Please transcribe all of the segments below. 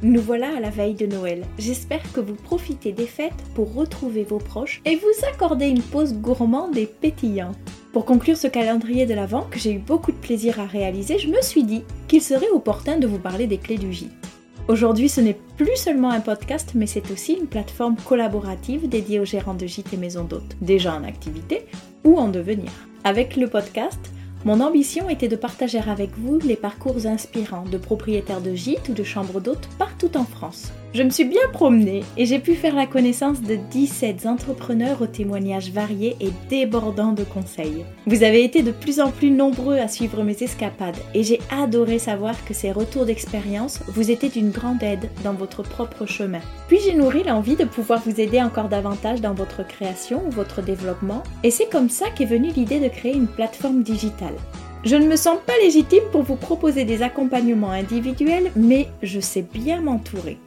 Nous voilà à la veille de Noël. J'espère que vous profitez des fêtes pour retrouver vos proches et vous accorder une pause gourmande et pétillante. Pour conclure ce calendrier de l'Avent que j'ai eu beaucoup de plaisir à réaliser, je me suis dit qu'il serait opportun de vous parler des clés du gîte. Aujourd'hui, ce n'est plus seulement un podcast, mais c'est aussi une plateforme collaborative dédiée aux gérants de gîtes et maisons d'hôtes, déjà en activité ou en devenir. Avec le podcast, mon ambition était de partager avec vous les parcours inspirants de propriétaires de gîtes ou de chambres d'hôtes partout en France. Je me suis bien promenée et j'ai pu faire la connaissance de 17 entrepreneurs aux témoignages variés et débordants de conseils. Vous avez été de plus en plus nombreux à suivre mes escapades et j'ai adoré savoir que ces retours d'expérience vous étaient d'une grande aide dans votre propre chemin. Puis j'ai nourri l'envie de pouvoir vous aider encore davantage dans votre création ou votre développement et c'est comme ça qu'est venue l'idée de créer une plateforme digitale. Je ne me sens pas légitime pour vous proposer des accompagnements individuels, mais je sais bien m'entourer.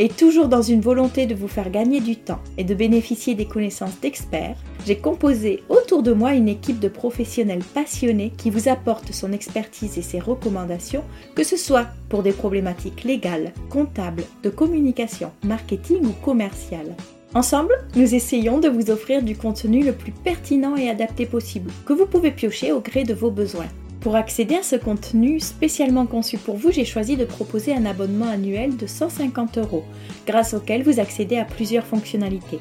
Et toujours dans une volonté de vous faire gagner du temps et de bénéficier des connaissances d'experts, j'ai composé autour de moi une équipe de professionnels passionnés qui vous apportent son expertise et ses recommandations, que ce soit pour des problématiques légales, comptables, de communication, marketing ou commerciales. Ensemble, nous essayons de vous offrir du contenu le plus pertinent et adapté possible, que vous pouvez piocher au gré de vos besoins. Pour accéder à ce contenu spécialement conçu pour vous, j'ai choisi de proposer un abonnement annuel de 150 euros, grâce auquel vous accédez à plusieurs fonctionnalités.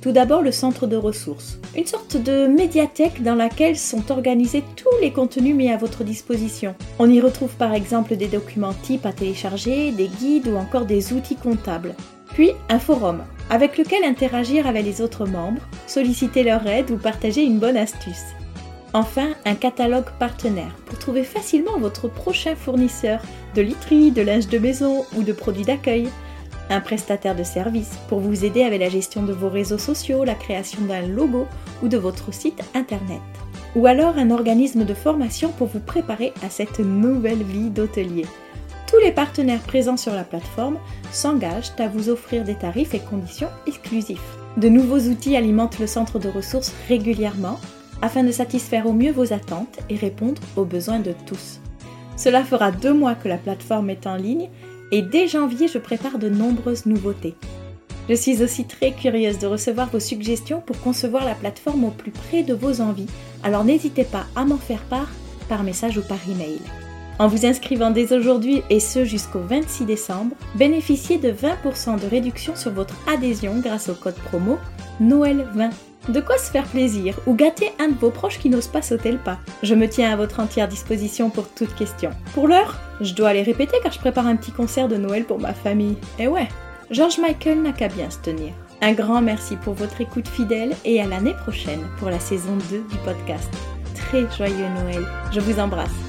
Tout d'abord le centre de ressources, une sorte de médiathèque dans laquelle sont organisés tous les contenus mis à votre disposition. On y retrouve par exemple des documents types à télécharger, des guides ou encore des outils comptables. Puis un forum, avec lequel interagir avec les autres membres, solliciter leur aide ou partager une bonne astuce. Enfin, un catalogue partenaire pour trouver facilement votre prochain fournisseur de literie, de linge de maison ou de produits d'accueil. Un prestataire de service pour vous aider avec la gestion de vos réseaux sociaux, la création d'un logo ou de votre site internet. Ou alors un organisme de formation pour vous préparer à cette nouvelle vie d'hôtelier. Tous les partenaires présents sur la plateforme s'engagent à vous offrir des tarifs et conditions exclusifs. De nouveaux outils alimentent le centre de ressources régulièrement afin de satisfaire au mieux vos attentes et répondre aux besoins de tous. Cela fera deux mois que la plateforme est en ligne et dès janvier je prépare de nombreuses nouveautés. Je suis aussi très curieuse de recevoir vos suggestions pour concevoir la plateforme au plus près de vos envies, alors n'hésitez pas à m'en faire part par message ou par email. En vous inscrivant dès aujourd'hui et ce jusqu'au 26 décembre, bénéficiez de 20% de réduction sur votre adhésion grâce au code promo Noël 20. De quoi se faire plaisir ou gâter un de vos proches qui n'ose pas sauter le pas. Je me tiens à votre entière disposition pour toute question. Pour l'heure, je dois aller répéter car je prépare un petit concert de Noël pour ma famille. Et ouais, George Michael n'a qu'à bien se tenir. Un grand merci pour votre écoute fidèle et à l'année prochaine pour la saison 2 du podcast. Très joyeux Noël. Je vous embrasse.